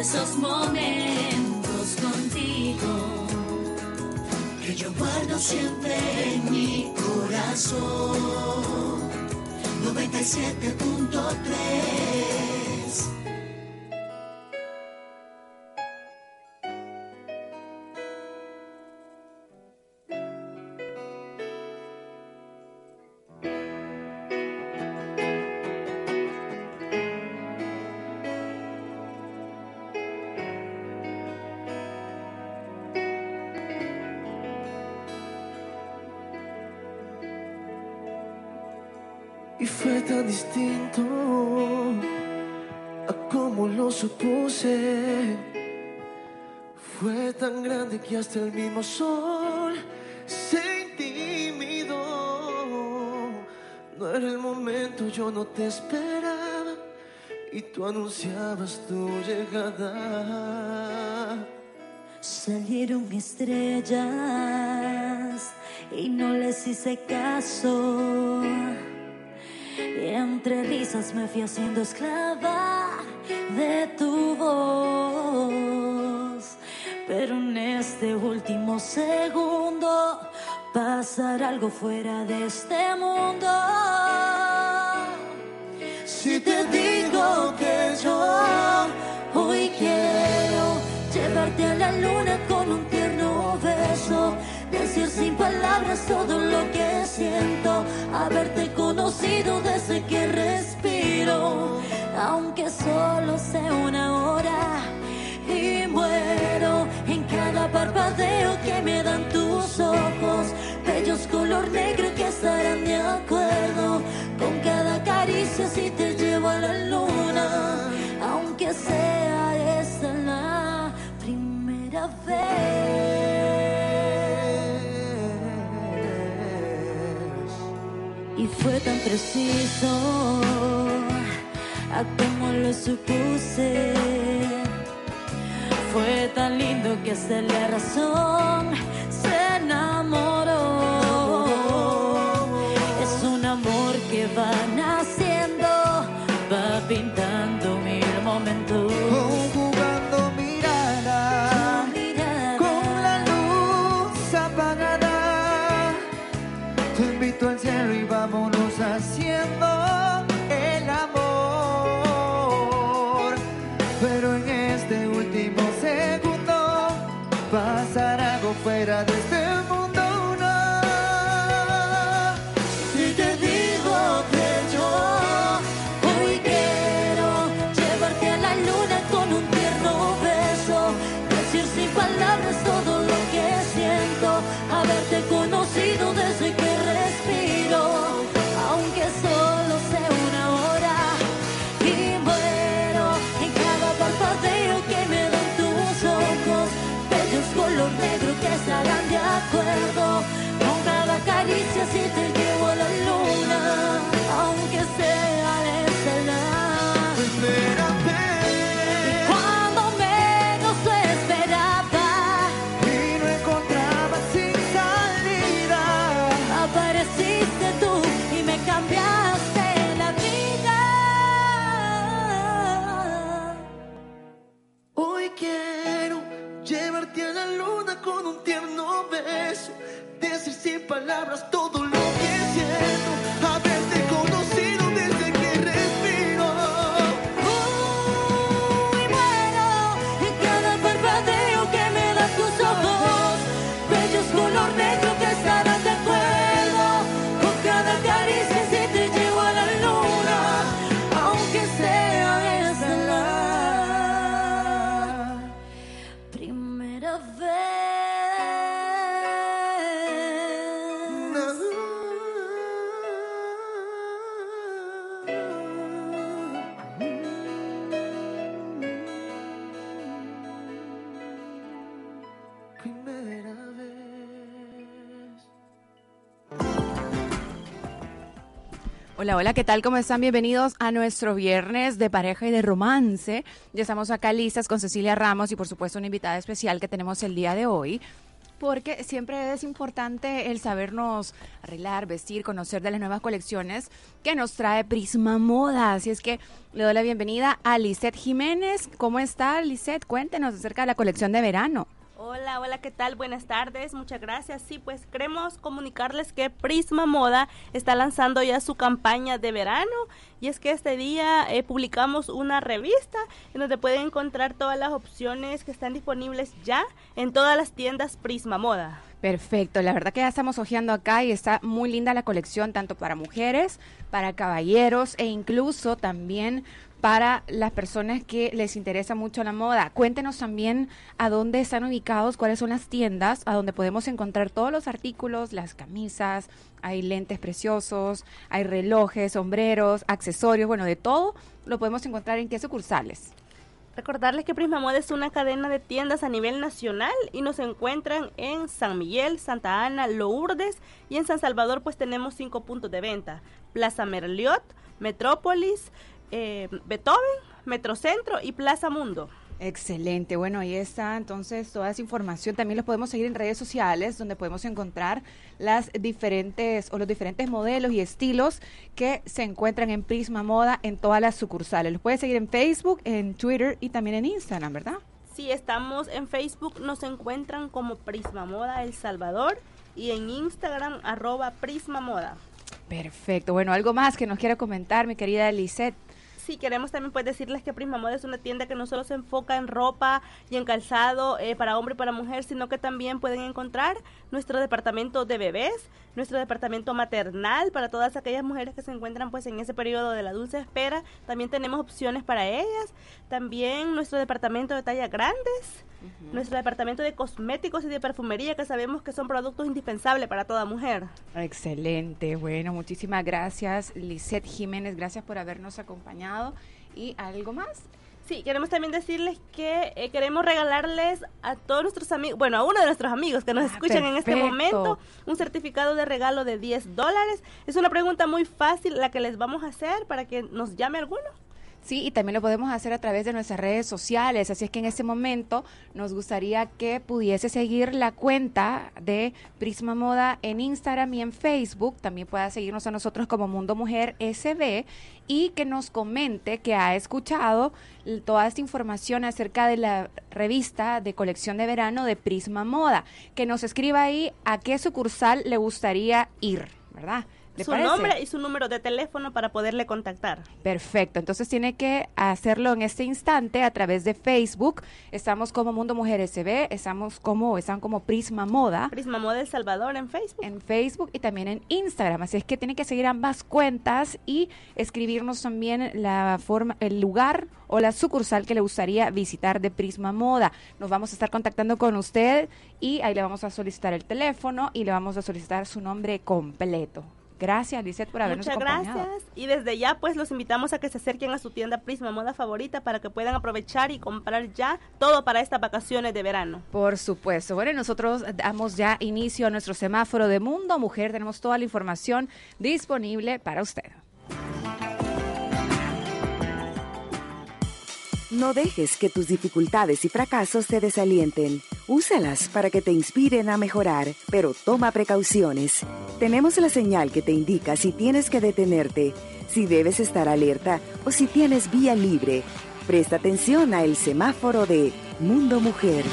Esos momentos contigo que yo guardo siempre en mi corazón. 97.3 tan distinto a como lo supuse. Fue tan grande que hasta el mismo sol se intimidó. No era el momento, yo no te esperaba. Y tú anunciabas tu llegada. Salieron estrellas y no les hice caso. Y entre risas me fui haciendo esclava de tu voz. Pero en este último segundo pasar algo fuera de este mundo. Si te digo que yo hoy quiero llevarte a la luna con un tierno beso, decir sin palabras todo lo que siento, haberte conocido desde que respiro, aunque solo sea una hora. Y muero en cada parpadeo que me dan tus ojos, bellos color negro que estarán de acuerdo con cada caricia si te llevo a la luna, aunque sea esta la primera vez. Fue tan preciso a como lo supuse. Fue tan lindo que hasta la razón se enamoró. Es un amor que va naciendo, va pintando palabras todo Hola, hola, ¿qué tal? ¿Cómo están? Bienvenidos a nuestro viernes de pareja y de romance. Ya estamos acá listas con Cecilia Ramos y por supuesto una invitada especial que tenemos el día de hoy. Porque siempre es importante el sabernos arreglar, vestir, conocer de las nuevas colecciones que nos trae Prisma Moda. Así es que le doy la bienvenida a Lisette Jiménez. ¿Cómo está, Lisette? Cuéntenos acerca de la colección de verano. Hola, hola, ¿qué tal? Buenas tardes, muchas gracias. Sí, pues queremos comunicarles que Prisma Moda está lanzando ya su campaña de verano y es que este día eh, publicamos una revista en donde pueden encontrar todas las opciones que están disponibles ya en todas las tiendas Prisma Moda. Perfecto, la verdad que ya estamos hojeando acá y está muy linda la colección, tanto para mujeres, para caballeros e incluso también para las personas que les interesa mucho la moda. Cuéntenos también a dónde están ubicados, cuáles son las tiendas a donde podemos encontrar todos los artículos, las camisas, hay lentes preciosos, hay relojes, sombreros, accesorios, bueno, de todo lo podemos encontrar en qué sucursales. Recordarles que Prisma Moda es una cadena de tiendas a nivel nacional y nos encuentran en San Miguel, Santa Ana, Lourdes y en San Salvador pues tenemos cinco puntos de venta. Plaza Merliot, Metrópolis, eh, Beethoven, Metrocentro y Plaza Mundo. Excelente, bueno, ahí está entonces toda esa información. También los podemos seguir en redes sociales donde podemos encontrar las diferentes o los diferentes modelos y estilos que se encuentran en Prisma Moda en todas las sucursales. Los puedes seguir en Facebook, en Twitter y también en Instagram, ¿verdad? Sí, estamos en Facebook, nos encuentran como Prisma Moda El Salvador y en Instagram arroba Prisma Moda. Perfecto, bueno, algo más que nos quiera comentar mi querida Lisette sí, queremos también pues decirles que Prisma Moda es una tienda que no solo se enfoca en ropa y en calzado eh, para hombre y para mujer, sino que también pueden encontrar nuestro departamento de bebés, nuestro departamento maternal para todas aquellas mujeres que se encuentran pues en ese periodo de la dulce espera. También tenemos opciones para ellas. También nuestro departamento de talla grandes, nuestro departamento de cosméticos y de perfumería que sabemos que son productos indispensables para toda mujer. Excelente. Bueno, muchísimas gracias, Lisette Jiménez. Gracias por habernos acompañado. ¿Y algo más? Sí, queremos también decirles que eh, queremos regalarles a todos nuestros amigos, bueno, a uno de nuestros amigos que nos ah, escuchan en este momento, un certificado de regalo de 10 dólares. Es una pregunta muy fácil la que les vamos a hacer para que nos llame alguno. Sí, y también lo podemos hacer a través de nuestras redes sociales. Así es que en este momento nos gustaría que pudiese seguir la cuenta de Prisma Moda en Instagram y en Facebook. También pueda seguirnos a nosotros como Mundo Mujer SB y que nos comente que ha escuchado toda esta información acerca de la revista de colección de verano de Prisma Moda. Que nos escriba ahí a qué sucursal le gustaría ir, ¿verdad? Su nombre y su número de teléfono para poderle contactar. Perfecto, entonces tiene que hacerlo en este instante a través de Facebook. Estamos como Mundo Mujer SB, estamos como, están como Prisma Moda. Prisma Moda El Salvador en Facebook. En Facebook y también en Instagram. Así es que tiene que seguir ambas cuentas y escribirnos también la forma, el lugar o la sucursal que le gustaría visitar de Prisma Moda. Nos vamos a estar contactando con usted y ahí le vamos a solicitar el teléfono y le vamos a solicitar su nombre completo. Gracias, Lizeth, por habernos Muchas gracias. Y desde ya, pues, los invitamos a que se acerquen a su tienda Prisma Moda favorita para que puedan aprovechar y comprar ya todo para estas vacaciones de verano. Por supuesto. Bueno, nosotros damos ya inicio a nuestro semáforo de Mundo Mujer. Tenemos toda la información disponible para usted. No dejes que tus dificultades y fracasos te desalienten. Úsalas para que te inspiren a mejorar, pero toma precauciones. Tenemos la señal que te indica si tienes que detenerte, si debes estar alerta o si tienes vía libre. Presta atención a el semáforo de Mundo Mujer.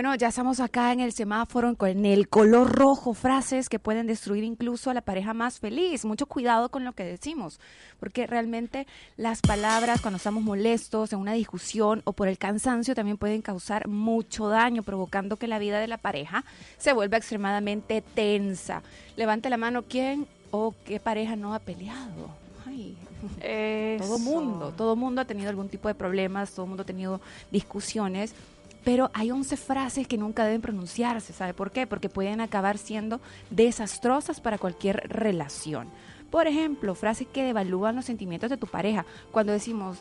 Bueno, ya estamos acá en el semáforo con el color rojo, frases que pueden destruir incluso a la pareja más feliz. Mucho cuidado con lo que decimos, porque realmente las palabras cuando estamos molestos en una discusión o por el cansancio también pueden causar mucho daño, provocando que la vida de la pareja se vuelva extremadamente tensa. Levante la mano quién o qué pareja no ha peleado. Ay, Todo mundo, todo mundo ha tenido algún tipo de problemas, todo mundo ha tenido discusiones, pero hay 11 frases que nunca deben pronunciarse, ¿sabe por qué? Porque pueden acabar siendo desastrosas para cualquier relación. Por ejemplo, frases que devalúan los sentimientos de tu pareja. Cuando decimos,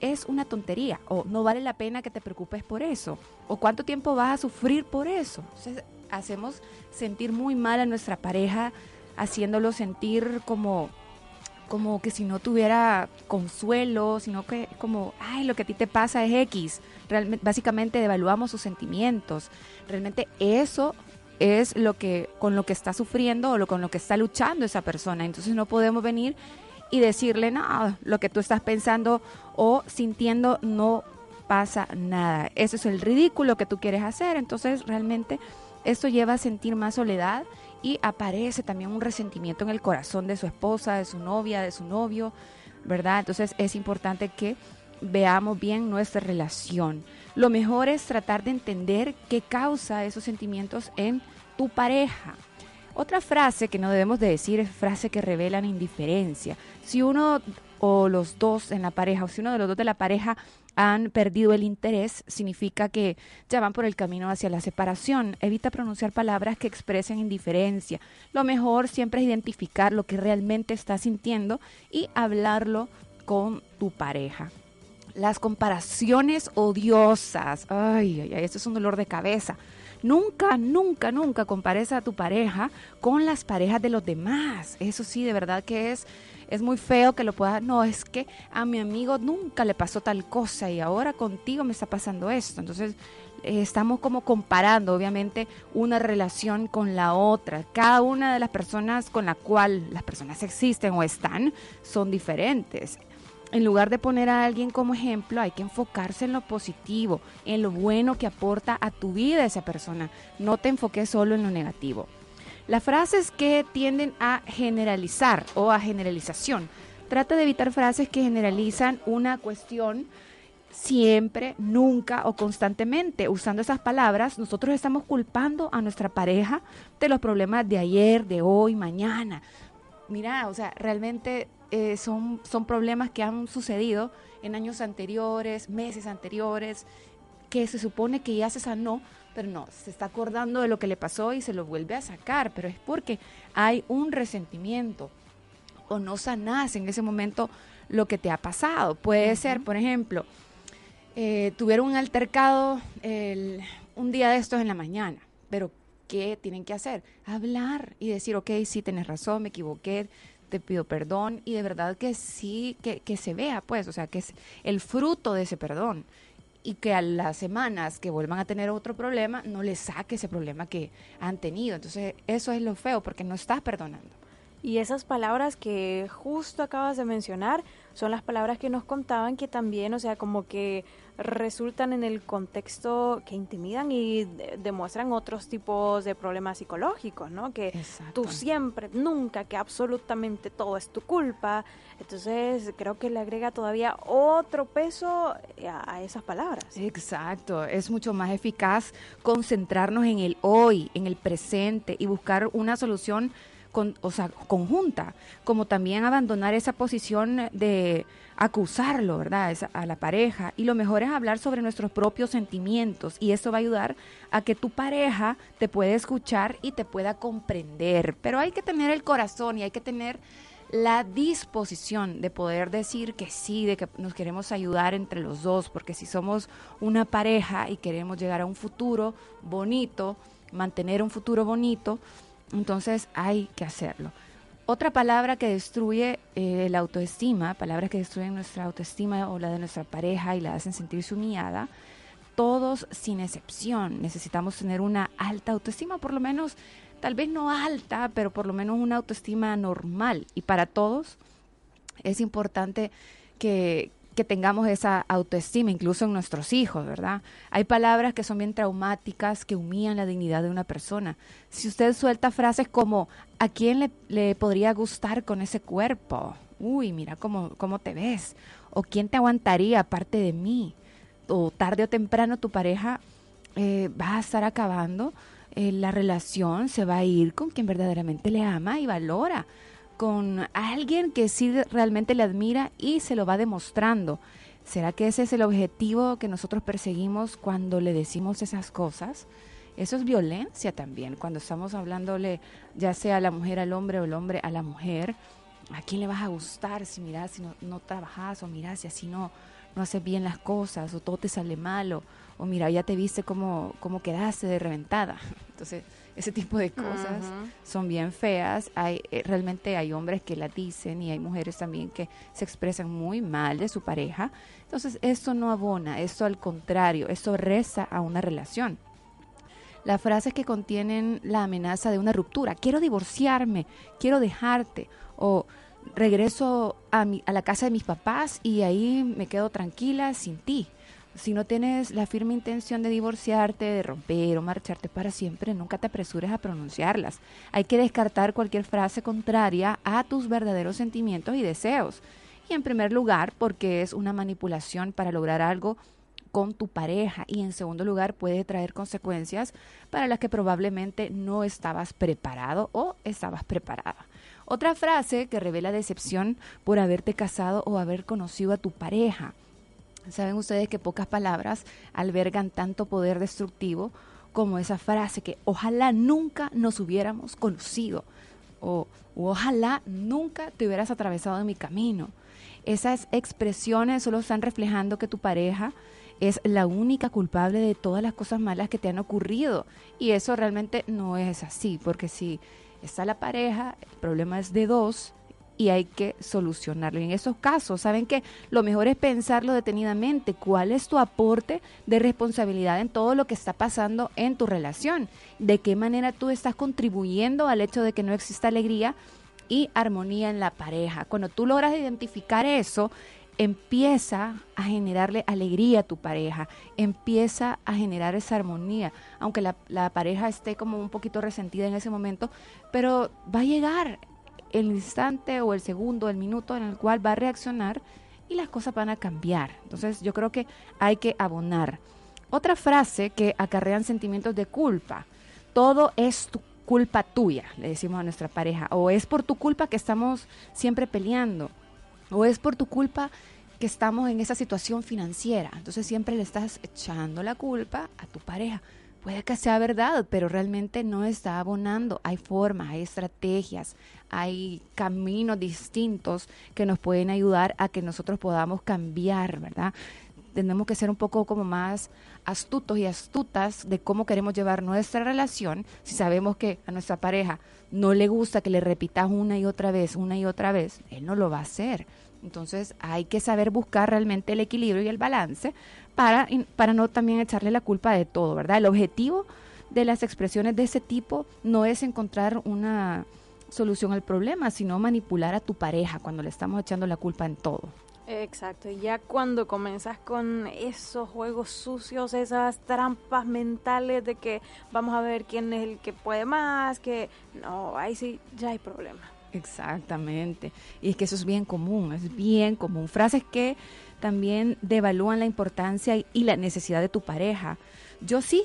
es una tontería o no vale la pena que te preocupes por eso o cuánto tiempo vas a sufrir por eso. Entonces, hacemos sentir muy mal a nuestra pareja haciéndolo sentir como como que si no tuviera consuelo, sino que como, ay, lo que a ti te pasa es X. Realmente, básicamente devaluamos sus sentimientos. Realmente eso es lo que con lo que está sufriendo o lo con lo que está luchando esa persona. Entonces no podemos venir y decirle, no, lo que tú estás pensando o sintiendo no pasa nada. Eso es el ridículo que tú quieres hacer. Entonces realmente esto lleva a sentir más soledad y aparece también un resentimiento en el corazón de su esposa, de su novia, de su novio, ¿verdad? Entonces es importante que veamos bien nuestra relación. Lo mejor es tratar de entender qué causa esos sentimientos en tu pareja. Otra frase que no debemos de decir es frase que revelan indiferencia. Si uno o los dos en la pareja, o si uno de los dos de la pareja han perdido el interés, significa que ya van por el camino hacia la separación. Evita pronunciar palabras que expresen indiferencia. Lo mejor siempre es identificar lo que realmente estás sintiendo y hablarlo con tu pareja. Las comparaciones odiosas. Ay, ay, ay, esto es un dolor de cabeza. Nunca, nunca, nunca compares a tu pareja con las parejas de los demás. Eso sí, de verdad que es, es muy feo que lo puedas. No, es que a mi amigo nunca le pasó tal cosa y ahora contigo me está pasando esto. Entonces, eh, estamos como comparando, obviamente, una relación con la otra. Cada una de las personas con la cual las personas existen o están son diferentes en lugar de poner a alguien como ejemplo, hay que enfocarse en lo positivo, en lo bueno que aporta a tu vida esa persona. No te enfoques solo en lo negativo. Las frases que tienden a generalizar o a generalización. Trata de evitar frases que generalizan una cuestión siempre, nunca o constantemente. Usando esas palabras, nosotros estamos culpando a nuestra pareja de los problemas de ayer, de hoy, mañana. Mira, o sea, realmente eh, son, son problemas que han sucedido en años anteriores, meses anteriores, que se supone que ya se sanó, pero no, se está acordando de lo que le pasó y se lo vuelve a sacar, pero es porque hay un resentimiento o no sanas en ese momento lo que te ha pasado. Puede ser, por ejemplo, eh, tuvieron un altercado un día de estos en la mañana, pero ¿qué tienen que hacer? Hablar y decir, ok, sí, tienes razón, me equivoqué, te pido perdón y de verdad que sí, que, que se vea, pues, o sea, que es el fruto de ese perdón y que a las semanas que vuelvan a tener otro problema, no les saque ese problema que han tenido. Entonces, eso es lo feo, porque no estás perdonando. Y esas palabras que justo acabas de mencionar son las palabras que nos contaban que también, o sea, como que resultan en el contexto que intimidan y demuestran otros tipos de problemas psicológicos, ¿no? Que tú siempre, nunca, que absolutamente todo es tu culpa. Entonces creo que le agrega todavía otro peso a, a esas palabras. Exacto, es mucho más eficaz concentrarnos en el hoy, en el presente y buscar una solución o sea, conjunta, como también abandonar esa posición de acusarlo, ¿verdad? a la pareja. Y lo mejor es hablar sobre nuestros propios sentimientos y eso va a ayudar a que tu pareja te pueda escuchar y te pueda comprender. Pero hay que tener el corazón y hay que tener la disposición de poder decir que sí, de que nos queremos ayudar entre los dos, porque si somos una pareja y queremos llegar a un futuro bonito, mantener un futuro bonito, entonces hay que hacerlo. Otra palabra que destruye eh, la autoestima, palabras que destruyen nuestra autoestima o la de nuestra pareja y la hacen sentirse humillada, todos sin excepción necesitamos tener una alta autoestima, por lo menos, tal vez no alta, pero por lo menos una autoestima normal. Y para todos es importante que, que tengamos esa autoestima, incluso en nuestros hijos, ¿verdad? Hay palabras que son bien traumáticas, que humillan la dignidad de una persona. Si usted suelta frases como, ¿a quién le, podría gustar con ese cuerpo? Uy, mira cómo, cómo te ves. O ¿quién te aguantaría aparte de mí? O tarde o temprano tu pareja eh, va a estar acabando eh, la relación, se va a ir con quien verdaderamente le ama y valora con alguien que sí realmente le admira y se lo va demostrando. ¿Será que ese es el objetivo que nosotros perseguimos cuando le decimos esas cosas? Eso es violencia también, cuando estamos hablándole ya sea a la mujer al hombre o el hombre a la mujer. ¿A quién le vas a gustar si miras, si no, no trabajas o miras si así no, no haces bien las cosas o todo te sale malo o mira, ya te viste cómo, cómo quedaste de reventada? Entonces, ese tipo de cosas son bien feas. Hay, eh, realmente hay hombres que la dicen y hay mujeres también que se expresan muy mal de su pareja. Entonces, esto no abona, esto al contrario, esto reza a una relación. Las frases que contienen la amenaza de una ruptura, quiero divorciarme, quiero dejarte, o regreso a, mi, a la casa de mis papás y ahí me quedo tranquila sin ti. Si no tienes la firme intención de divorciarte, de romper o marcharte para siempre, nunca te apresures a pronunciarlas. Hay que descartar cualquier frase contraria a tus verdaderos sentimientos y deseos. Y en primer lugar, porque es una manipulación para lograr algo con tu pareja y en segundo lugar puede traer consecuencias para las que probablemente no estabas preparado o estabas preparada. Otra frase que revela decepción por haberte casado o haber conocido a tu pareja. Saben ustedes que pocas palabras albergan tanto poder destructivo como esa frase que ojalá nunca nos hubiéramos conocido o ojalá nunca te hubieras atravesado en mi camino. Esas expresiones solo están reflejando que tu pareja es la única culpable de todas las cosas malas que te han ocurrido. Y eso realmente no es así, porque si está la pareja, el problema es de dos y hay que solucionarlo. Y en esos casos, ¿saben que Lo mejor es pensarlo detenidamente. ¿Cuál es tu aporte de responsabilidad en todo lo que está pasando en tu relación? ¿De qué manera tú estás contribuyendo al hecho de que no exista alegría y armonía en la pareja? Cuando tú logras identificar eso, empieza a generarle alegría a tu pareja, empieza a generar esa armonía, aunque la, la, pareja esté como un poquito resentida en ese momento, pero va a llegar el instante o el segundo, el minuto en el cual va a reaccionar y las cosas van a cambiar. Entonces yo creo que hay que abonar. Otra frase que acarrean sentimientos de culpa. Todo es culpa tuya, le decimos a nuestra pareja. O es por tu culpa que estamos siempre peleando. O es por tu culpa que estamos en esa situación financiera. Entonces siempre le estás echando la culpa a tu pareja. Puede que sea verdad, pero realmente no está abonando. Hay formas, hay estrategias, hay caminos distintos que nos pueden ayudar a que nosotros podamos cambiar, ¿verdad? Tenemos que ser un poco como más astutos y astutas de cómo queremos llevar nuestra relación. Si sabemos que a nuestra pareja no le gusta que le repitas una y otra vez, una y otra vez, él no lo va a hacer. Entonces hay que saber buscar realmente el equilibrio y el balance para, para no también echarle la culpa de todo, ¿verdad? El objetivo de las expresiones de ese tipo no es encontrar una solución al problema, sino manipular a tu pareja cuando le estamos echando la culpa en todo. Exacto, y ya cuando comenzas con esos juegos sucios, esas trampas mentales de que vamos a ver quién es el que puede más, que no, ahí sí ya hay problema. Exactamente, y es que eso es bien común, es bien común. Frases que también devalúan la importancia y la necesidad de tu pareja. Yo sí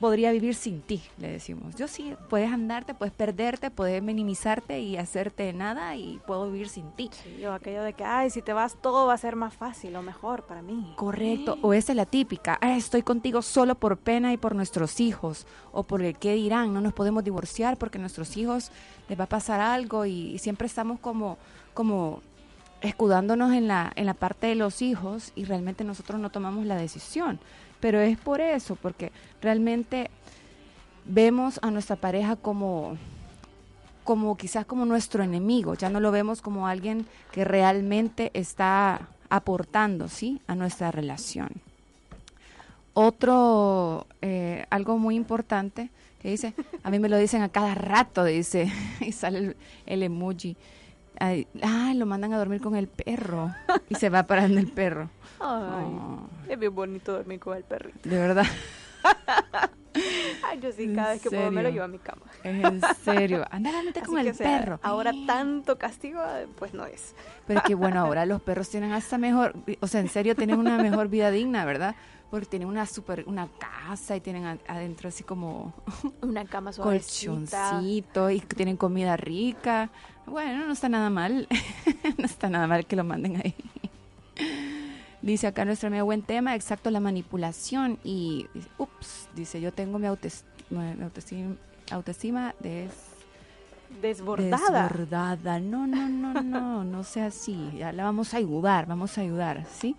podría vivir sin ti, le decimos. Yo sí, puedes andarte, puedes perderte, puedes minimizarte y hacerte nada y puedo vivir sin ti. Sí, o aquello de que, ay, si te vas todo va a ser más fácil o mejor para mí. Correcto, o esa es la típica, estoy contigo solo por pena y por nuestros hijos, o por el qué dirán, no nos podemos divorciar porque a nuestros hijos les va a pasar algo y, y siempre estamos como, como escudándonos en la, en la parte de los hijos y realmente nosotros no tomamos la decisión. Pero es por eso, porque realmente vemos a nuestra pareja como como quizás como nuestro enemigo, ya no lo vemos como alguien que realmente está aportando, ¿sí? a nuestra relación. Otro, eh, algo muy importante que dice, a mí me lo dicen a cada rato, dice, y sale el emoji, Ay, lo mandan a dormir con el perro. Y se va parando el perro. Ay, Es bien bonito dormir con el perrito. De verdad. Ay, yo sí, cada ¿En vez que puedo me lo llevo a mi cama. En serio. Anda, ándate con el sea, perro. Ahora tanto castigo, pues no es. Pero que bueno, ahora los perros tienen hasta mejor, o sea, en serio tienen una mejor vida digna, ¿verdad? Porque tienen una super, una casa y tienen adentro así como Una cama suavecita. colchoncito y tienen comida rica. Bueno, no está nada mal. no está nada mal que lo manden ahí. Dice acá nuestra amiga, buen tema, exacto, la manipulación. Y, ups, dice, yo tengo mi autoestima, mi autoestima, autoestima des, Desbordada. Desbordada. No, no, no, no, no sea así. Ya la vamos a ayudar, vamos a ayudar, ¿sí?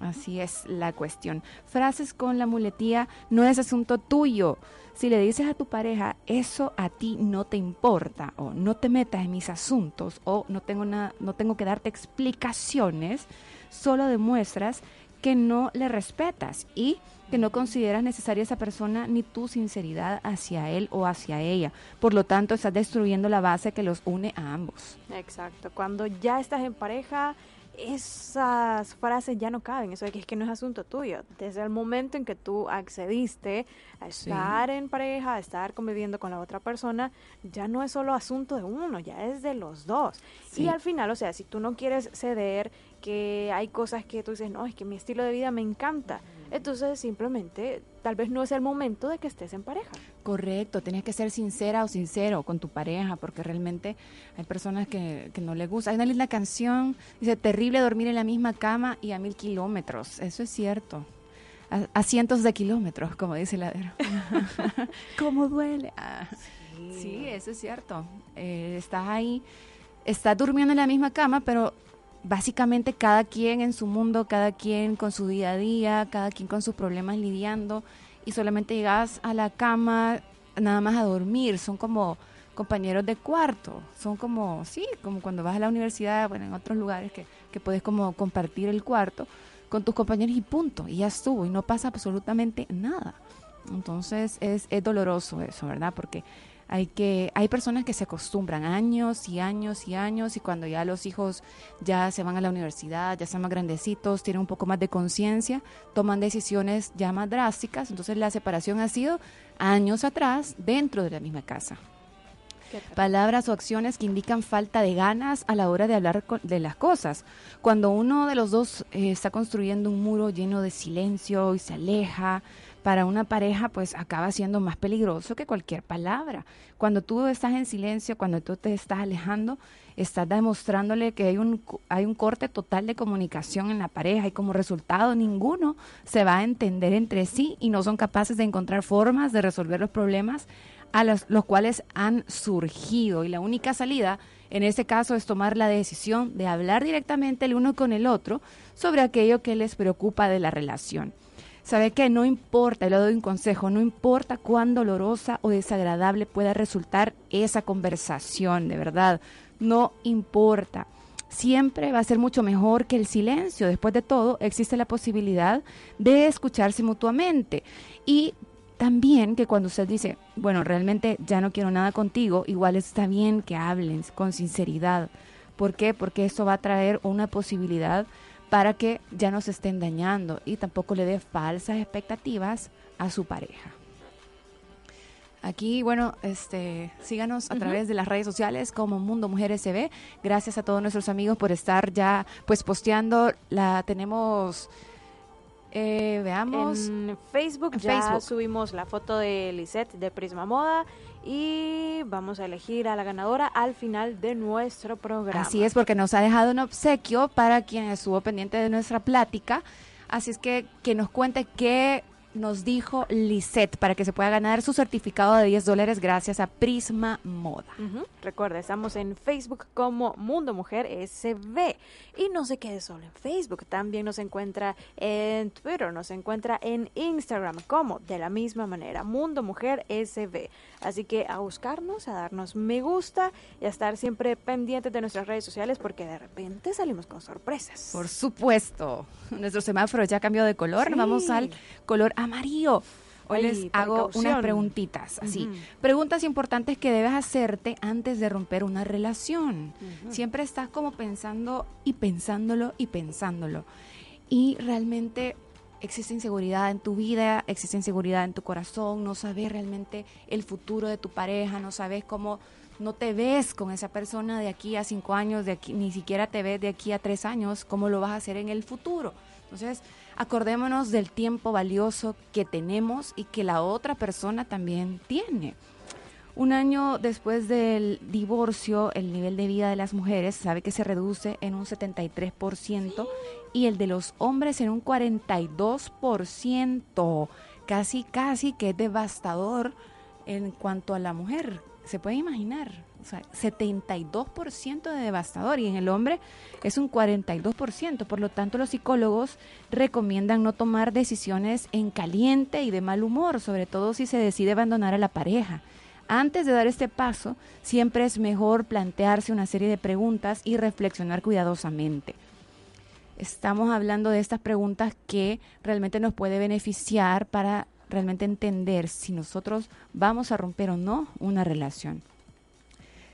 Así es la cuestión. Frases con la muletía no es asunto tuyo. Si le dices a tu pareja, eso a ti no te importa, o no te metas en mis asuntos, o no tengo, nada, no tengo que darte explicaciones, solo demuestras que no le respetas y que no consideras necesaria esa persona ni tu sinceridad hacia él o hacia ella. Por lo tanto, estás destruyendo la base que los une a ambos. Exacto. Cuando ya estás en pareja, esas frases ya no caben. Eso de que es que no es asunto tuyo. Desde el momento en que tú accediste a Sí. estar en pareja, a estar conviviendo con la otra persona, ya no es solo asunto de uno, ya es de los dos. Sí. Y al final, o sea, si tú no quieres ceder, que hay cosas que tú dices, no, es que mi estilo de vida me encanta. Entonces, simplemente, tal vez no es el momento de que estés en pareja. Correcto, tienes que ser sincera o sincero con tu pareja, porque realmente hay personas que, que no les gusta. Hay una linda canción, dice, terrible dormir en la misma cama y a mil kilómetros. Eso es cierto. A, a cientos de kilómetros, como dice la ¿Cómo duele? Ah, sí, eso es cierto. Eh, estás ahí, estás durmiendo en la misma cama, pero básicamente cada quien en su mundo, cada quien con su día a día, cada quien con sus problemas lidiando y solamente llegas a la cama nada más a dormir, son como compañeros de cuarto, son como, sí, como cuando vas a la universidad, bueno, en otros lugares que, que puedes como compartir el cuarto con tus compañeros y punto, y ya estuvo, y no pasa absolutamente nada. Entonces es, es doloroso eso, ¿verdad? Porque hay que hay personas que se acostumbran años y años y años y cuando ya los hijos ya se van a la universidad, ya están más grandecitos, tienen un poco más de conciencia, toman decisiones ya más drásticas, entonces la separación ha sido años atrás dentro de la misma casa. Palabras o acciones que indican falta de ganas a la hora de hablar de las cosas. Cuando uno de los dos eh, está construyendo un muro lleno de silencio y se aleja, para una pareja pues acaba siendo más peligroso que cualquier palabra. Cuando tú estás en silencio, cuando tú te estás alejando, estás demostrándole que hay un, hay un corte total de comunicación en la pareja y como resultado ninguno se va a entender entre sí y no son capaces de encontrar formas de resolver los problemas a los, los cuales han surgido. Y la única salida en ese caso es tomar la decisión de hablar directamente el uno con el otro sobre aquello que les preocupa de la relación. ¿Sabe qué? No importa, le doy un consejo, no importa cuán dolorosa o desagradable pueda resultar esa conversación, de verdad, no importa. Siempre va a ser mucho mejor que el silencio. Después de todo, existe la posibilidad de escucharse mutuamente. Y también que cuando usted dice, bueno, realmente ya no quiero nada contigo, igual está bien que hablen con sinceridad. ¿Por qué? Porque eso va a traer una posibilidad para que ya no se estén dañando y tampoco le dé falsas expectativas a su pareja. Aquí, bueno, este, síganos a través de las redes sociales como Mundo Mujer SB. Gracias a todos nuestros amigos por estar ya, pues, posteando. La tenemos, eh, veamos. En Facebook En ya Facebook. subimos la foto de Lisette de Prisma Moda y vamos a elegir a la ganadora al final de nuestro programa. Así es, porque nos ha dejado un obsequio para quien estuvo pendiente de nuestra plática. Así es que que nos cuente qué nos dijo Lisette para que se pueda ganar su certificado de 10 dólares gracias a Prisma Moda. Ujú. Recuerda, estamos en Facebook como Mundo Mujer SB. Y no se quede solo en Facebook, también nos encuentra en Twitter, nos encuentra en Instagram como de la misma manera, Mundo Mujer SB. Así que a buscarnos, a darnos me gusta y a estar siempre pendientes de nuestras redes sociales porque de repente salimos con sorpresas. Por supuesto, nuestro semáforo ya cambió de color, Sí. vamos al color amarillo. Hoy Ay, les hago unas preguntitas, así. Preguntas importantes que debes hacerte antes de romper una relación. Siempre estás como pensando y pensándolo y pensándolo. Y realmente existe inseguridad en tu vida, existe inseguridad en tu corazón, no sabes realmente el futuro de tu pareja, no sabes cómo, no te ves con esa persona de aquí a cinco años, de aquí, ni siquiera te ves de aquí a tres años, cómo lo vas a hacer en el futuro. Entonces, acordémonos del tiempo valioso que tenemos y que la otra persona también tiene. Un año después del divorcio, el nivel de vida de las mujeres sabe que se reduce en un 73% y el de los hombres en un 42%. Casi, casi que es devastador en cuanto a la mujer. Se puede imaginar. O sea, 72% de devastador y en el hombre es un 42%. Por lo tanto, los psicólogos recomiendan no tomar decisiones en caliente y de mal humor, sobre todo si se decide abandonar a la pareja. Antes de dar este paso, siempre es mejor plantearse una serie de preguntas y reflexionar cuidadosamente. Estamos hablando de estas preguntas que realmente nos puede beneficiar para realmente entender si nosotros vamos a romper o no una relación.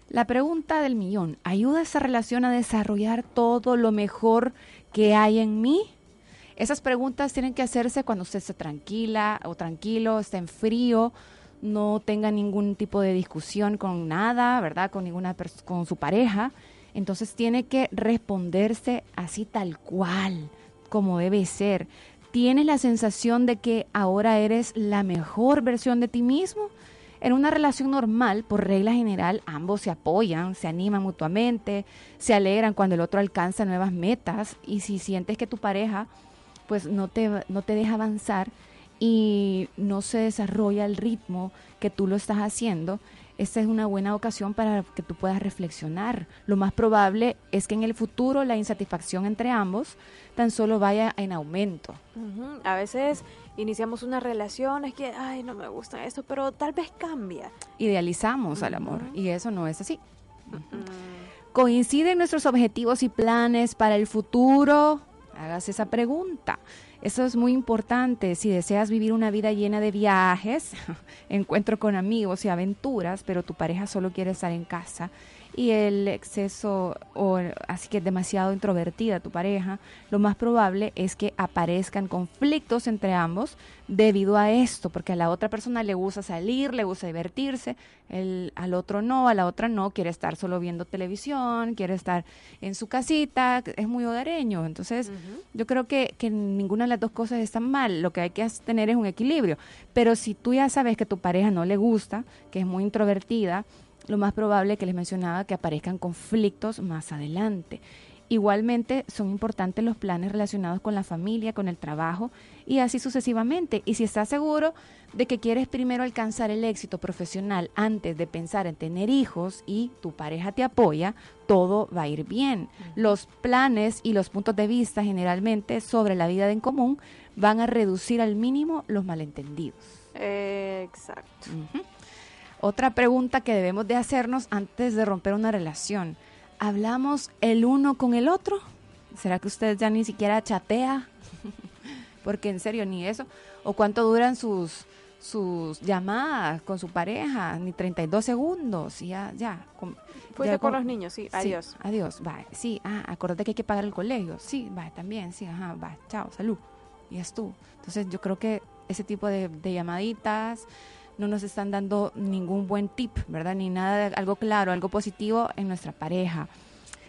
La pregunta del millón, ¿ayuda esa relación a desarrollar todo lo mejor que hay en mí? Esas preguntas tienen que hacerse cuando usted esté tranquila o tranquilo, esté en frío, no tenga ningún tipo de discusión con nada, ¿verdad? Con ninguna con su pareja. Entonces tiene que responderse así tal cual, como debe ser. ¿Tienes la sensación de que ahora eres la mejor versión de ti mismo? En una relación normal, por regla general, ambos se apoyan, se animan mutuamente, se alegran cuando el otro alcanza nuevas metas y si sientes que tu pareja pues no te, no te deja avanzar, y no se desarrolla el ritmo que tú lo estás haciendo, esta es una buena ocasión para que tú puedas reflexionar. Lo más probable es que en el futuro la insatisfacción entre ambos tan solo vaya en aumento. A veces iniciamos una relación, es que, ay, no me gusta esto, pero tal vez cambia. Idealizamos al amor y eso no es así. ¿Coinciden nuestros objetivos y planes para el futuro? Hagas esa pregunta. Eso es muy importante. Si deseas vivir una vida llena de viajes, encuentro con amigos y aventuras, pero tu pareja solo quiere estar en casa y el exceso o así que es demasiado introvertida tu pareja, lo más probable es que aparezcan conflictos entre ambos debido a esto, porque a la otra persona le gusta salir, le gusta divertirse, el, al otro no, a la otra no, quiere estar solo viendo televisión, quiere estar en su casita, es muy hogareño. Entonces, yo creo que, que ninguna de las dos cosas están mal, lo que hay que tener es un equilibrio. Pero si tú ya sabes que tu pareja no le gusta, que es muy introvertida, lo más probable que les mencionaba que aparezcan conflictos más adelante. Igualmente son importantes los planes relacionados con la familia, con el trabajo y así sucesivamente. Y si estás seguro de que quieres primero alcanzar el éxito profesional antes de pensar en tener hijos y tu pareja te apoya, todo va a ir bien. Los planes y los puntos de vista generalmente sobre la vida en común van a reducir al mínimo los malentendidos. exacto. Otra pregunta que debemos de hacernos antes de romper una relación. ¿Hablamos el uno con el otro? ¿Será que usted ya ni siquiera chatea? Porque en serio, ni eso. ¿O cuánto duran sus, sus llamadas con su pareja? Ni 32 segundos. Y ya, ya. Fuiste con, los niños, sí, adiós. adiós, va. Sí, ah, acuérdate que hay que pagar el colegio. Sí, va, también, sí, ajá, va. Chao, salud. Y es tú. Entonces yo creo que ese tipo de, de llamaditas no nos están dando ningún buen tip, ¿verdad? Ni nada de algo claro, algo positivo en nuestra pareja.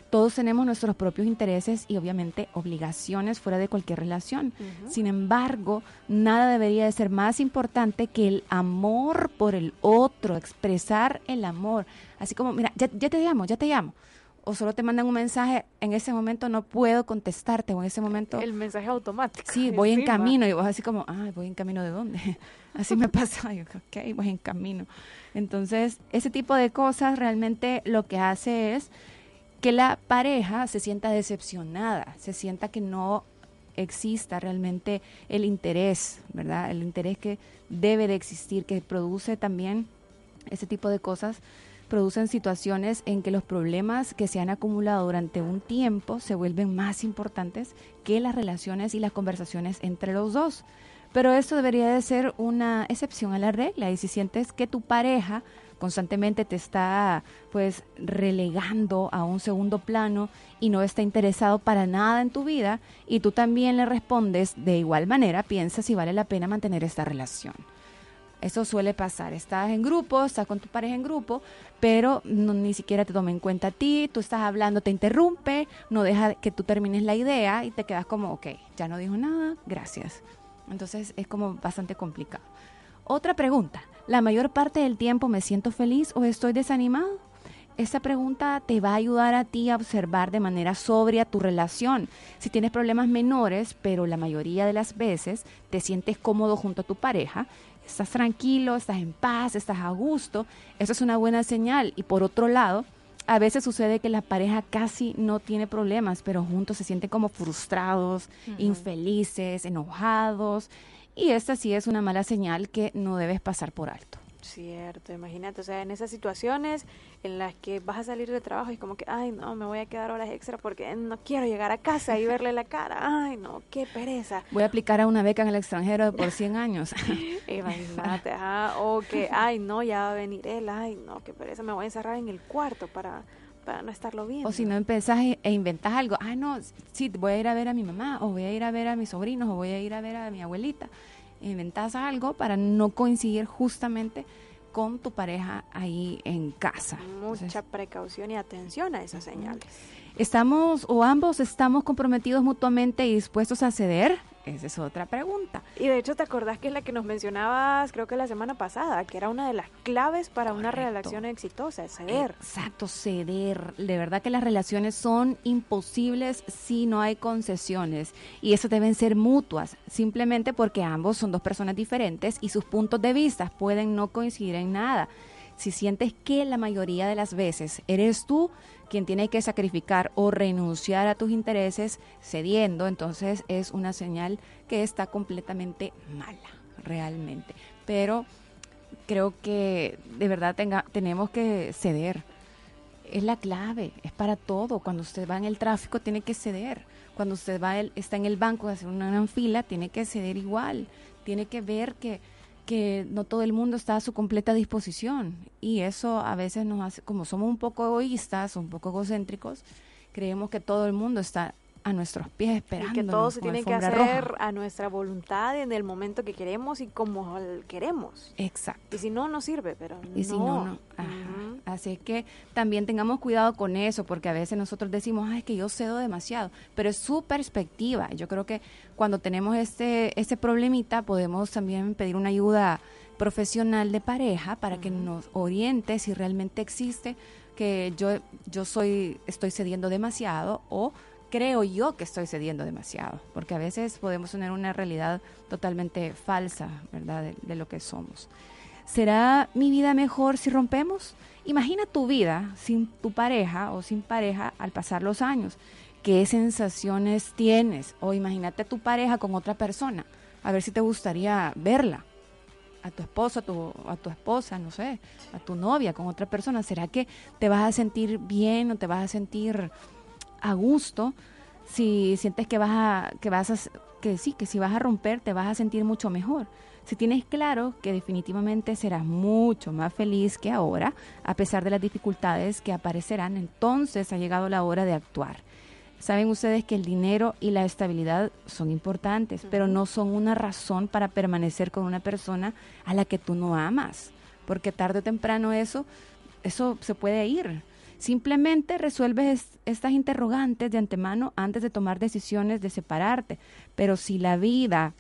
Todos tenemos nuestros propios intereses y obviamente obligaciones fuera de cualquier relación. Sin embargo, nada debería de ser más importante que el amor por el otro, expresar el amor. Así como, mira, ya, ya te llamo, ya te llamo o solo te mandan un mensaje, en ese momento no puedo contestarte, o en ese momento... El mensaje automático. Sí, voy en camino, y vos así como, ah, voy en camino de dónde. así me pasa, yo, ok, voy en camino. Entonces, ese tipo de cosas realmente lo que hace es que la pareja se sienta decepcionada, se sienta que no exista realmente el interés, ¿verdad? El interés que debe de existir, que produce también ese tipo de cosas producen situaciones en que los problemas que se han acumulado durante un tiempo se vuelven más importantes que las relaciones y las conversaciones entre los dos. Pero eso debería de ser una excepción a la regla y si sientes que tu pareja constantemente te está pues relegando a un segundo plano y no está interesado para nada en tu vida y tú también le respondes de igual manera, piensas si vale la pena mantener esta relación. Eso suele pasar. Estás en grupo, estás con tu pareja en grupo, pero no, ni siquiera te toma en cuenta a ti, tú estás hablando, te interrumpe, no deja que tú termines la idea y te quedas como, ok, ya no dijo nada, gracias. Entonces es como bastante complicado. Otra pregunta, ¿la mayor parte del tiempo me siento feliz o estoy desanimado? Esta pregunta te va a ayudar a ti a observar de manera sobria tu relación. Si tienes problemas menores, pero la mayoría de las veces te sientes cómodo junto a tu pareja, estás tranquilo, estás en paz, estás a gusto, eso es una buena señal. Y por otro lado, a veces sucede que la pareja casi no tiene problemas, pero juntos se sienten como frustrados, infelices, enojados. Y esta sí es una mala señal que no debes pasar por alto. Cierto, imagínate, o sea, en esas situaciones en las que vas a salir de trabajo y como que, ay, no, me voy a quedar horas extra porque no quiero llegar a casa y verle la cara, ay, no, qué pereza. Voy a aplicar a una beca en el extranjero por 100 años. imagínate, ajá, o que, ay, no, ya va a venir él, ay, no, qué pereza, me voy a encerrar en el cuarto para para no estarlo viendo. O si no empezás e, e inventas algo, ah, no, sí, voy a ir a ver a mi mamá, o voy a ir a ver a mis sobrinos, o voy a ir a ver a mi abuelita inventas algo para no coincidir justamente con tu pareja ahí en casa. Mucha precaución y atención a esas señales. ¿Estamos o ambos estamos comprometidos mutuamente y dispuestos a ceder? Esa es otra pregunta. Y de hecho, ¿te acordás que es la que nos mencionabas, creo que la semana pasada, que era una de las claves para una relación exitosa, ceder? Exacto, ceder. De verdad que las relaciones son imposibles si no hay concesiones. Y eso deben ser mutuas, simplemente porque ambos son dos personas diferentes y sus puntos de vista pueden no coincidir en nada. Si sientes que la mayoría de las veces eres tú quien tiene que sacrificar o renunciar a tus intereses cediendo, entonces es una señal que está completamente mala, realmente. Pero creo que de verdad tenemos que ceder. Es la clave, es para todo. Cuando usted va en el tráfico tiene que ceder. Cuando usted va está en el banco a hacer una gran fila, tiene que ceder igual. Tiene que ver que que no todo el mundo está a su completa disposición. Y eso a veces nos hace, como somos un poco egoístas, un poco egocéntricos, creemos que todo el mundo está a nuestros pies esperando. Que todo se tiene que hacer a nuestra voluntad en el momento que queremos y como queremos. Exacto. Y si no, no sirve, pero y si no, no. Así que también tengamos cuidado con eso, porque a veces nosotros decimos, ay, es que yo cedo demasiado, pero es su perspectiva. Yo creo que cuando tenemos este, este problemita, podemos también pedir una ayuda profesional de pareja para que nos oriente si realmente existe que yo, yo soy, estoy cediendo demasiado o creo yo que estoy cediendo demasiado, porque a veces podemos tener una realidad totalmente falsa, ¿verdad?, de, lo que somos. ¿Será mi vida mejor si rompemos? Imagina tu vida sin tu pareja o sin pareja al pasar los años. ¿Qué sensaciones tienes? O imagínate tu pareja con otra persona. A ver si te gustaría verla. A tu esposo, a tu, a tu esposa, no sé, a tu novia con otra persona. ¿Será que te vas a sentir bien o te vas a sentir a gusto, si sientes que vas a, que vas a, que sí, que si vas a romper te vas a sentir mucho mejor. Si tienes claro que definitivamente serás mucho más feliz que ahora, a pesar de las dificultades que aparecerán, entonces ha llegado la hora de actuar. Saben ustedes que el dinero y la estabilidad son importantes, pero no son una razón para permanecer con una persona a la que tú no amas, porque tarde o temprano eso, eso se puede ir. Simplemente resuelves estas interrogantes de antemano antes de tomar decisiones de separarte. Pero si la vida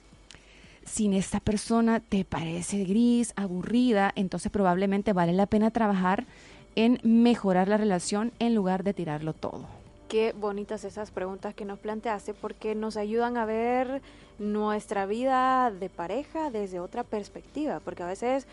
sin esta persona te parece gris, aburrida, entonces probablemente vale la pena trabajar en mejorar la relación en lugar de tirarlo todo. Qué bonitas esas preguntas que nos planteaste porque nos ayudan a ver nuestra vida de pareja desde otra perspectiva, porque a veces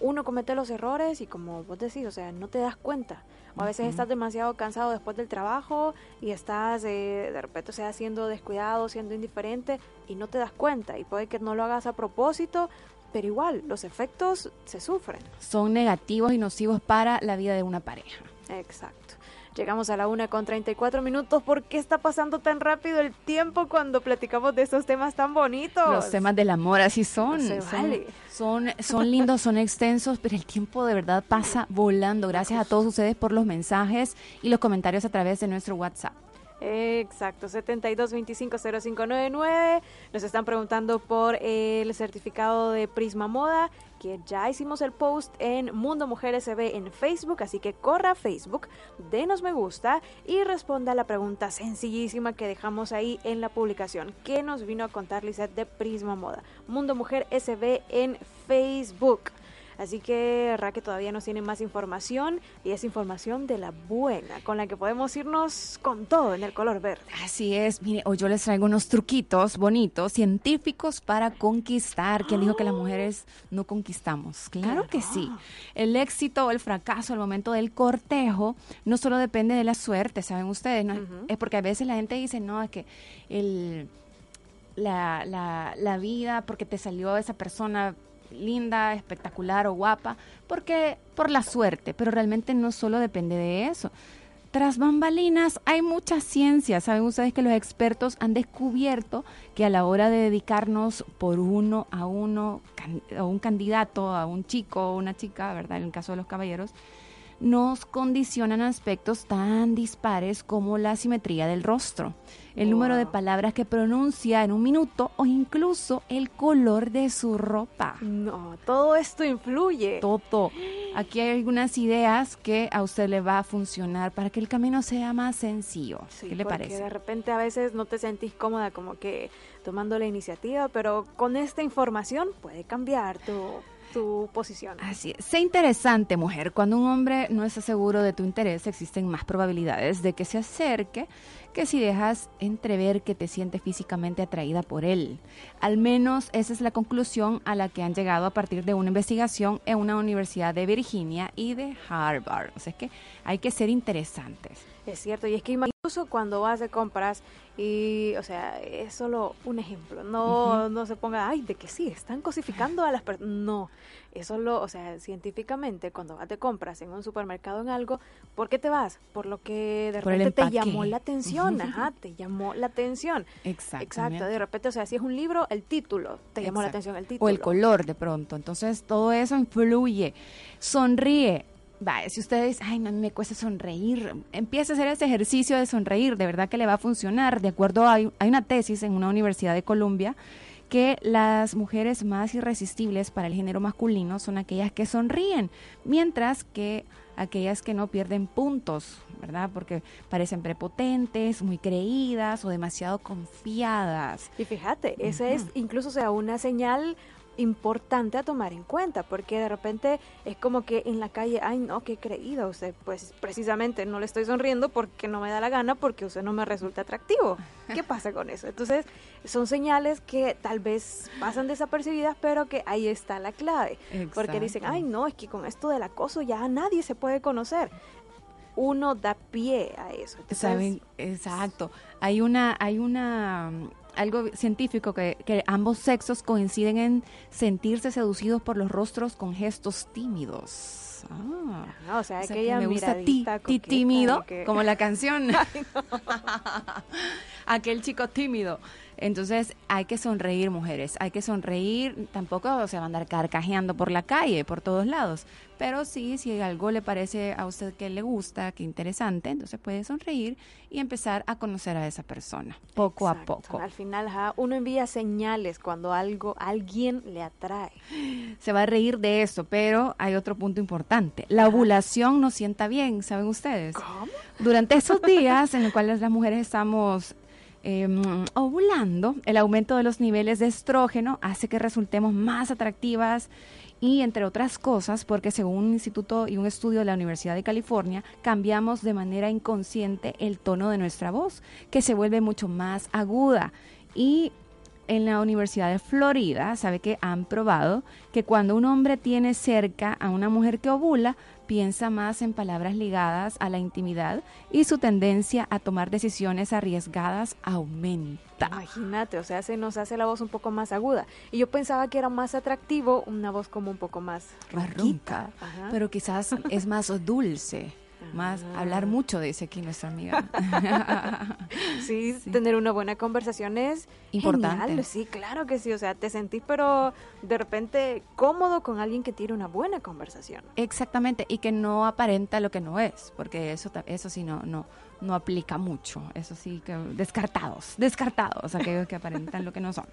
uno comete los errores y como vos decís, o sea, no te das cuenta. O a veces estás demasiado cansado después del trabajo y estás eh, de repente, o sea, siendo descuidado, siendo indiferente y no te das cuenta. Y puede que no lo hagas a propósito, pero igual, los efectos se sufren. Son negativos y nocivos para la vida de una pareja. Exacto. Llegamos a la una con 34 minutos. ¿Por qué está pasando tan rápido el tiempo cuando platicamos de esos temas tan bonitos? Los temas del amor así son. No se son, vale. son, son lindos, son extensos, pero el tiempo de verdad pasa volando. Gracias a todos ustedes por los mensajes y los comentarios a través de nuestro WhatsApp. Exacto, 72250599. Nos están preguntando por el certificado de Prisma Moda, que ya hicimos el post en Mundo Mujer SB en Facebook, así que corra a Facebook, denos me gusta y responda la pregunta sencillísima que dejamos ahí en la publicación. ¿Qué nos vino a contar Lizeth de Prisma Moda? Mundo Mujer SB en Facebook. Así que Raque todavía nos tiene más información y es información de la buena, con la que podemos irnos con todo en el color verde. Así es, mire, hoy yo les traigo unos truquitos bonitos, científicos para conquistar. ¿Quién dijo que las mujeres no conquistamos? Claro que sí. El éxito o el fracaso al momento del cortejo no solo depende de la suerte, ¿saben ustedes? No? Es porque a veces la gente dice, no, es que el, la, la, la vida, porque te salió esa persona linda, espectacular o guapa, porque por la suerte, pero realmente no solo depende de eso. Tras bambalinas hay mucha ciencia. Saben ustedes que los expertos han descubierto que a la hora de dedicarnos por uno a uno, a un candidato, a un chico o una chica, ¿verdad? En el caso de los caballeros, nos condicionan aspectos tan dispares como la simetría del rostro, el número de palabras que pronuncia en un minuto o incluso el color de su ropa. No, todo esto influye. Todo. Aquí hay algunas ideas que a usted le va a funcionar para que el camino sea más sencillo. Sí, ¿Qué le porque parece? de repente a veces no te sentís cómoda como que tomando la iniciativa, pero con esta información puede cambiar tu, tu posición. Así es. Sé interesante, mujer. Cuando un hombre no está seguro de tu interés, existen más probabilidades de que se acerque que si dejas entrever que te sientes físicamente atraída por él. Al menos esa es la conclusión a la que han llegado a partir de una investigación en una universidad de Virginia y de Harvard. O sea, es que hay que ser interesantes. Es cierto, y es que incluso cuando vas de compras y, o sea, es solo un ejemplo, no, no se ponga, ay, de que sí, están cosificando a las personas, no, es solo, o sea, científicamente, cuando vas de compras en un supermercado en algo, ¿por qué te vas? Por lo que de Por repente te llamó la atención, ajá, te llamó la atención. Exactamente. Exacto, de repente, o sea, si es un libro, el título, te llamó la Exacto. atención el título. O el color de pronto. Entonces, todo eso influye. Sonríe. Vaya, si ustedes, ay, no, me cuesta sonreír, empieza a hacer ese ejercicio de sonreír, de verdad que le va a funcionar. De acuerdo, a, hay una tesis en una universidad de Columbia que las mujeres más irresistibles para el género masculino son aquellas que sonríen, mientras que aquellas que no pierden puntos, ¿verdad? Porque parecen prepotentes, muy creídas o demasiado confiadas. Y fíjate, esa es incluso o sea una señal importante a tomar en cuenta, porque de repente es como que en la calle, ay no, qué creído usted, pues precisamente no le estoy sonriendo porque no me da la gana, porque usted no me resulta atractivo. ¿Qué pasa con eso? Entonces, son señales que tal vez pasan desapercibidas, pero que ahí está la clave. Porque dicen, ay no, es que con esto del acoso ya nadie se puede conocer. Uno da pie a eso. Entonces, Saben, exacto. Hay una, hay una algo científico que, que ambos sexos coinciden en sentirse seducidos por los rostros con gestos tímidos. Ah. Ah, o sea, O sea, aquella que me gusta ti, ti tímido, que- como la canción. Aquel chico tímido. Entonces hay que sonreír, mujeres. Hay que sonreír. Tampoco se va a andar carcajeando por la calle, por todos lados. Pero sí, si algo le parece a usted que le gusta, que interesante, entonces puede sonreír y empezar a conocer a esa persona, poco Exacto. a poco. Al final, uno envía señales cuando algo, alguien le atrae. Se va a reír de eso, pero hay otro punto importante. La ovulación nos sienta bien, ¿saben ustedes? ¿Cómo? Durante esos días en los cuales las mujeres estamos eh, ovulando, el aumento de los niveles de estrógeno hace que resultemos más atractivas y entre otras cosas, porque según un instituto y un estudio de la Universidad de California, cambiamos de manera inconsciente el tono de nuestra voz, que se vuelve mucho más aguda. Y en la Universidad de Florida, sabe que han probado que cuando un hombre tiene cerca a una mujer que ovula, piensa más en palabras ligadas a la intimidad y su tendencia a tomar decisiones arriesgadas aumenta. Imagínate, o sea, se nos hace la voz un poco más aguda. Y yo pensaba que era más atractivo una voz como un poco más ronquita. pero quizás es más dulce. Más hablar mucho, dice aquí nuestra amiga. Sí, tener una buena conversación es Importante. genial, Sí, claro que sí. O sea, te sentís, pero de repente cómodo con alguien que tiene una buena conversación. Exactamente, y que no aparenta lo que no es, porque eso, eso sí no, no, no aplica mucho. Eso sí que descartados, descartados, aquellos que aparentan lo que no son.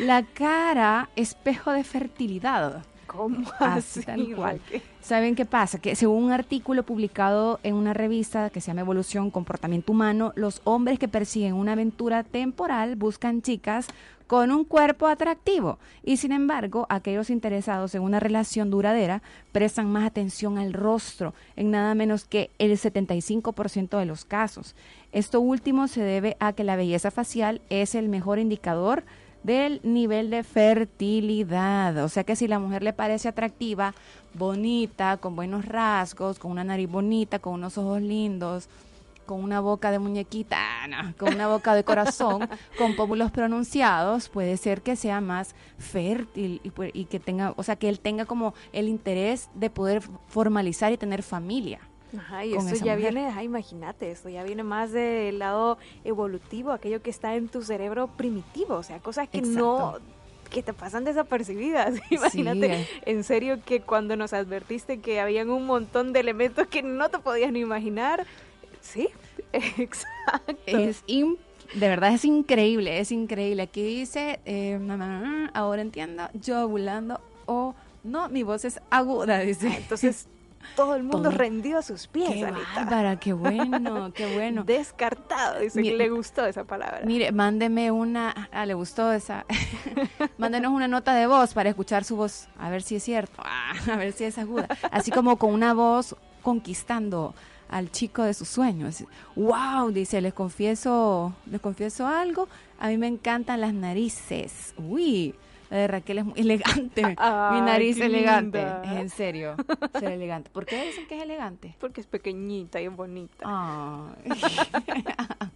La cara, espejo de fertilidad. ¿Cómo Así, así? tal cual. ¿Por qué? ¿Saben qué pasa? Que según un artículo publicado en una revista que se llama Evolución Comportamiento Humano, los hombres que persiguen una aventura temporal buscan chicas con un cuerpo atractivo y sin embargo aquellos interesados en una relación duradera prestan más atención al rostro en nada menos que el 75% de los casos. Esto último se debe a que la belleza facial es el mejor indicador del nivel de fertilidad. O sea que si la mujer le parece atractiva, bonita, con buenos rasgos, con una nariz bonita, con unos ojos lindos, con una boca de muñequita, ah, no, con una boca de corazón, con pómulos pronunciados, puede ser que sea más fértil y, y que tenga, o sea, que él tenga como el interés de poder formalizar y tener familia. Ajá, y esa ya mujer. viene, ajá, imagínate, esto ya viene más del lado evolutivo, aquello que está en tu cerebro primitivo, o sea, cosas que no que te pasan desapercibidas. Imagínate, en serio que cuando nos advertiste que habían un montón de elementos que no te podías ni imaginar. Sí, exacto. Es de verdad es increíble, es increíble. Aquí dice, eh, ahora entiendo, yo ovulando o no, mi voz es aguda, dice. Ah, Entonces, todo el mundo Todo. rendió a sus pies, Qué Anita. bárbara, qué bueno, qué bueno. Descartado, dice que le gustó esa palabra. Mire, mándeme una, ah, le gustó esa, mándenos una nota de voz para escuchar su voz, a ver si es cierto, Ah, a ver si es aguda, así como con una voz conquistando al chico de sus sueños. Wow, dice, les confieso, les confieso algo, a mí me encantan las narices. Uy, la de Raquel es muy elegante, mi nariz qué elegante, linda. en serio, ser elegante. ¿Por qué dicen que es elegante? Porque es pequeñita y es bonita. Ay.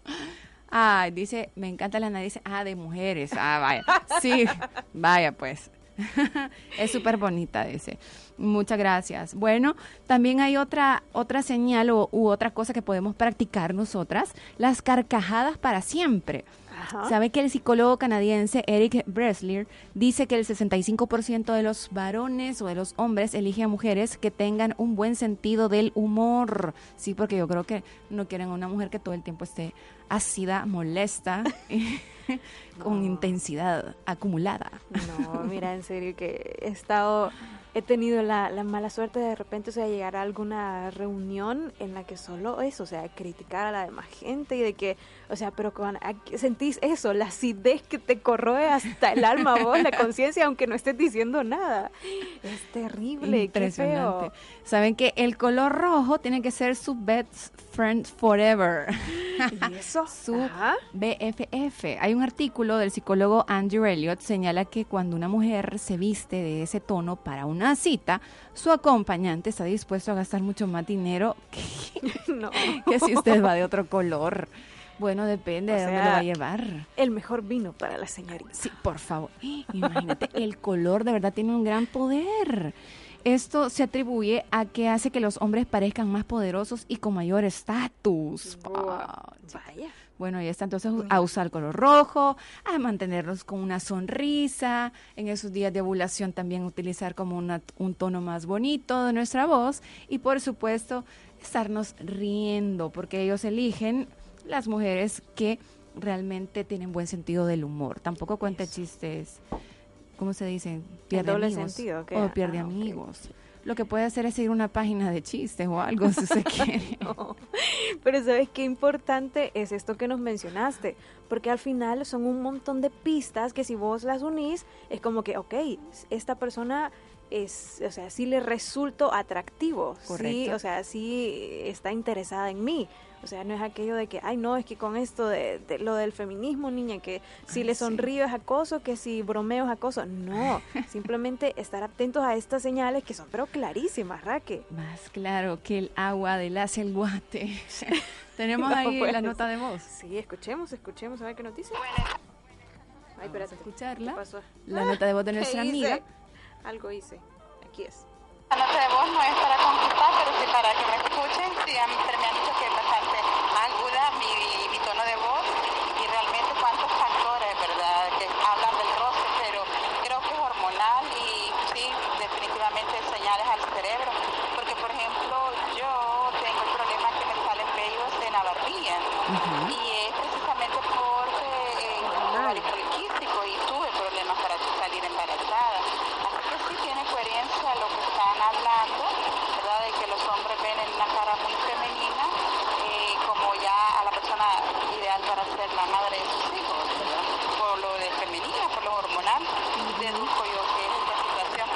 Ay, dice, me encanta la nariz. Ah, de mujeres. Ah, vaya. Sí, vaya pues. es súper bonita, dice. Muchas gracias. Bueno, también hay otra, otra señal o, u otra cosa que podemos practicar nosotras, las carcajadas para siempre. Ajá. ¿Sabe que el psicólogo canadiense Eric Breslier dice que el 65% de los varones o de los hombres elige a mujeres que tengan un buen sentido del humor? Sí, porque yo creo que no quieren una mujer que todo el tiempo esté ácida, molesta, con intensidad acumulada. No, mira, en serio que he estado, he tenido la, la mala suerte de repente, o sea, llegar a alguna reunión en la que solo eso, o sea, criticar a la demás gente y de que, o sea, pero con, sentís eso, la acidez que te corroe hasta el alma, vos, la conciencia, aunque no estés diciendo nada. Es terrible, qué Impresionante. feo. Saben que el color rojo tiene que ser su best friend forever. ¿Y eso? Su Ajá. BFF. Hay un artículo del psicólogo Andrew Elliott señala que cuando una mujer se viste de ese tono para una cita, su acompañante está dispuesto a gastar mucho más dinero que, No. que si usted va de otro color. Bueno, depende O de dónde sea, lo va a llevar. El mejor vino para la señorita. Sí, por favor. Imagínate, el color de verdad tiene un gran poder. Esto se atribuye a que hace que los hombres parezcan más poderosos y con mayor estatus. Ah, Vaya. Bueno, y está entonces a usar color rojo, a mantenernos con una sonrisa, en esos días de ovulación también utilizar como una- un tono más bonito de nuestra voz y por supuesto estarnos riendo, porque ellos eligen las mujeres que realmente tienen buen sentido del humor. Tampoco cuenta chistes, ¿cómo se dice? Pierde doble amigos. sentido, ¿qué? O pierde Ah, amigos. Lo que puede hacer es seguir una página de chistes o algo si se quiere. No. Pero sabes qué importante es esto que nos mencionaste, porque al final son un montón de pistas que si vos las unís, es como que, ok, esta persona es, o sea, sí le resulto atractivo, sí, Correcto. o sea, sí está interesada en mí. O sea, no es aquello de que, ay, no, es que con esto de, de lo del feminismo, niña, que si Ay, le sí. sonrío es acoso, que si bromeo es acoso. No, simplemente estar atentos a estas señales que son pero clarísimas, Raque. Más claro que el agua del hace el guate. Tenemos No, ahí pues. la nota de voz. Sí, escuchemos, escuchemos, a ver qué nos dice. Ay, espérate. escucharla. ¿Qué pasó? La nota de voz de ¿Qué nuestra hice? amiga. Algo hice. Aquí es. La nota de voz no es para conquistar, pero sí para que me escuchen. Sí, mí me han dicho que es bastante aguda mi, mi tono de voz y realmente cuántos factores, ¿verdad?, que hablan del roce, pero creo que es hormonal y sí, definitivamente señales al cerebro. Porque, por ejemplo, yo tengo el problema que me salen vellos en la barbilla y es precisamente porque eh, tengo ovario poliquístico y tuve problemas para salir embarazada. Así que sí tiene coherencia lo que están hablando, ¿verdad? De que los hombres ven en una cara muy femenina eh, como ya a la persona ideal para ser la madre de sus hijos, ¿verdad? Por lo de femenina, por lo hormonal, deduzco yo que es esta situación.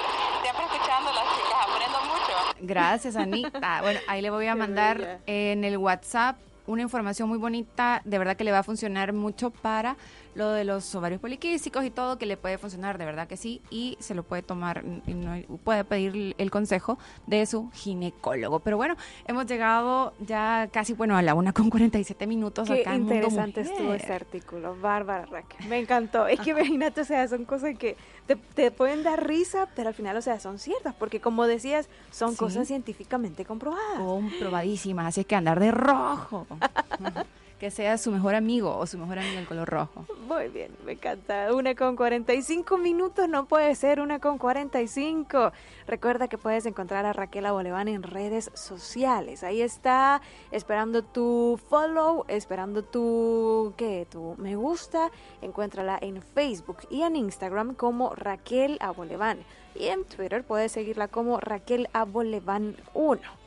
Siempre escuchando a las chicas, aprendo mucho. Gracias, Anita. Bueno, ahí le voy a mandar en el WhatsApp una información muy bonita, de verdad que le va a funcionar mucho para lo de los ovarios poliquísticos y todo, que le puede funcionar, de verdad que sí, y se lo puede tomar, y no- puede pedir el consejo de su ginecólogo. Pero bueno, hemos llegado ya casi, bueno, a la una con 47 minutos Qué acá en Mundo interesante estuvo ese artículo, Bárbara Raquel. Me encantó. Es que imagínate, o sea, son cosas que te, te pueden dar risa, pero al final, o sea, son ciertas, porque como decías, son Sí. cosas científicamente comprobadas. Comprobadísimas, así es que andar de rojo. que sea su mejor amigo o su mejor amiga el color rojo. Muy bien, me encanta. Una con 45 minutos, no puede ser una con 45. Recuerda que puedes encontrar a Raquel Aboleván en redes sociales. Ahí está, esperando tu follow, esperando tu, ¿qué? Tu me gusta. Encuéntrala en Facebook y en Instagram como Raquel Aboleván. Y en Twitter puedes seguirla como Raquel Aboleván 1.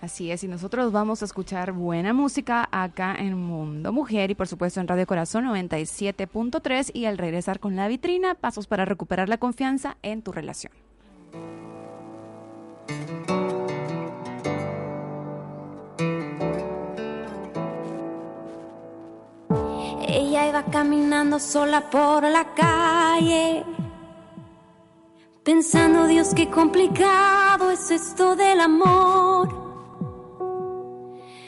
Así es, y nosotros vamos a escuchar buena música acá en Mundo Mujer y por supuesto en Radio Corazón 97.3 y al regresar con la vitrina, pasos para recuperar la confianza en tu relación. Ella iba caminando sola por la calle, pensando, Dios, qué complicado es esto del amor.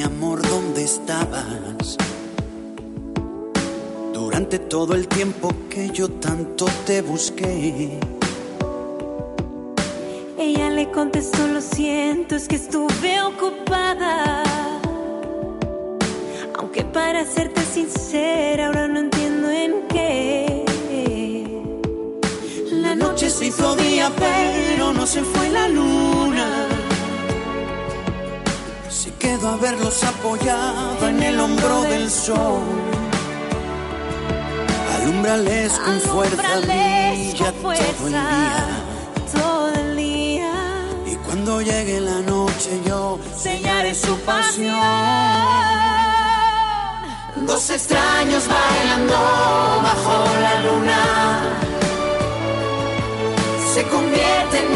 Mi amor, ¿dónde estabas? Durante todo el tiempo que yo tanto te busqué. Ella le contestó, lo siento, es que estuve ocupada. Aunque para serte sincera, ahora no entiendo en qué. La noche se hizo día, pero no se fue la luna. Se quedó a verlos apoyado en el hombro del sol. Alumbrales con fuerza, brilla todo el día. todo el día. Y cuando llegue la noche yo sellaré su pasión. Dos extraños bailando bajo la luna se convierten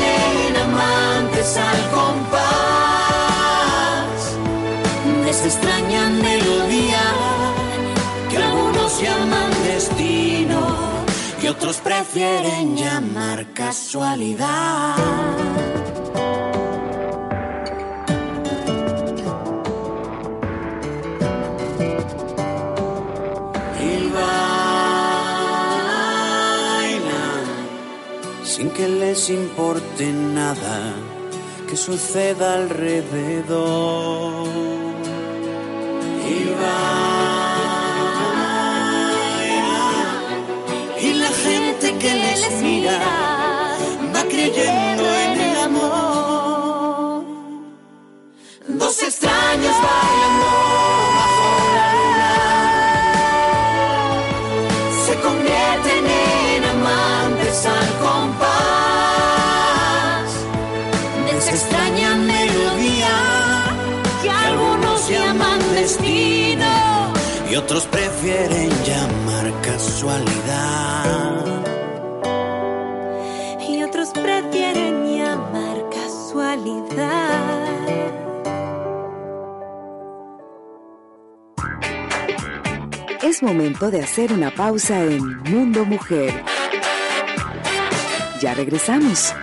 en amantes al compás prefieren llamar casualidad. Y bailan sin que les importe nada que suceda alrededor. Va creyendo en el amor. Dos extraños bailando bajo la luna se convierten en amantes al compás de esa extraña melodía que algunos llaman destino y otros prefieren llamar casualidad. Es momento de hacer una pausa en Mundo Mujer. Ya regresamos.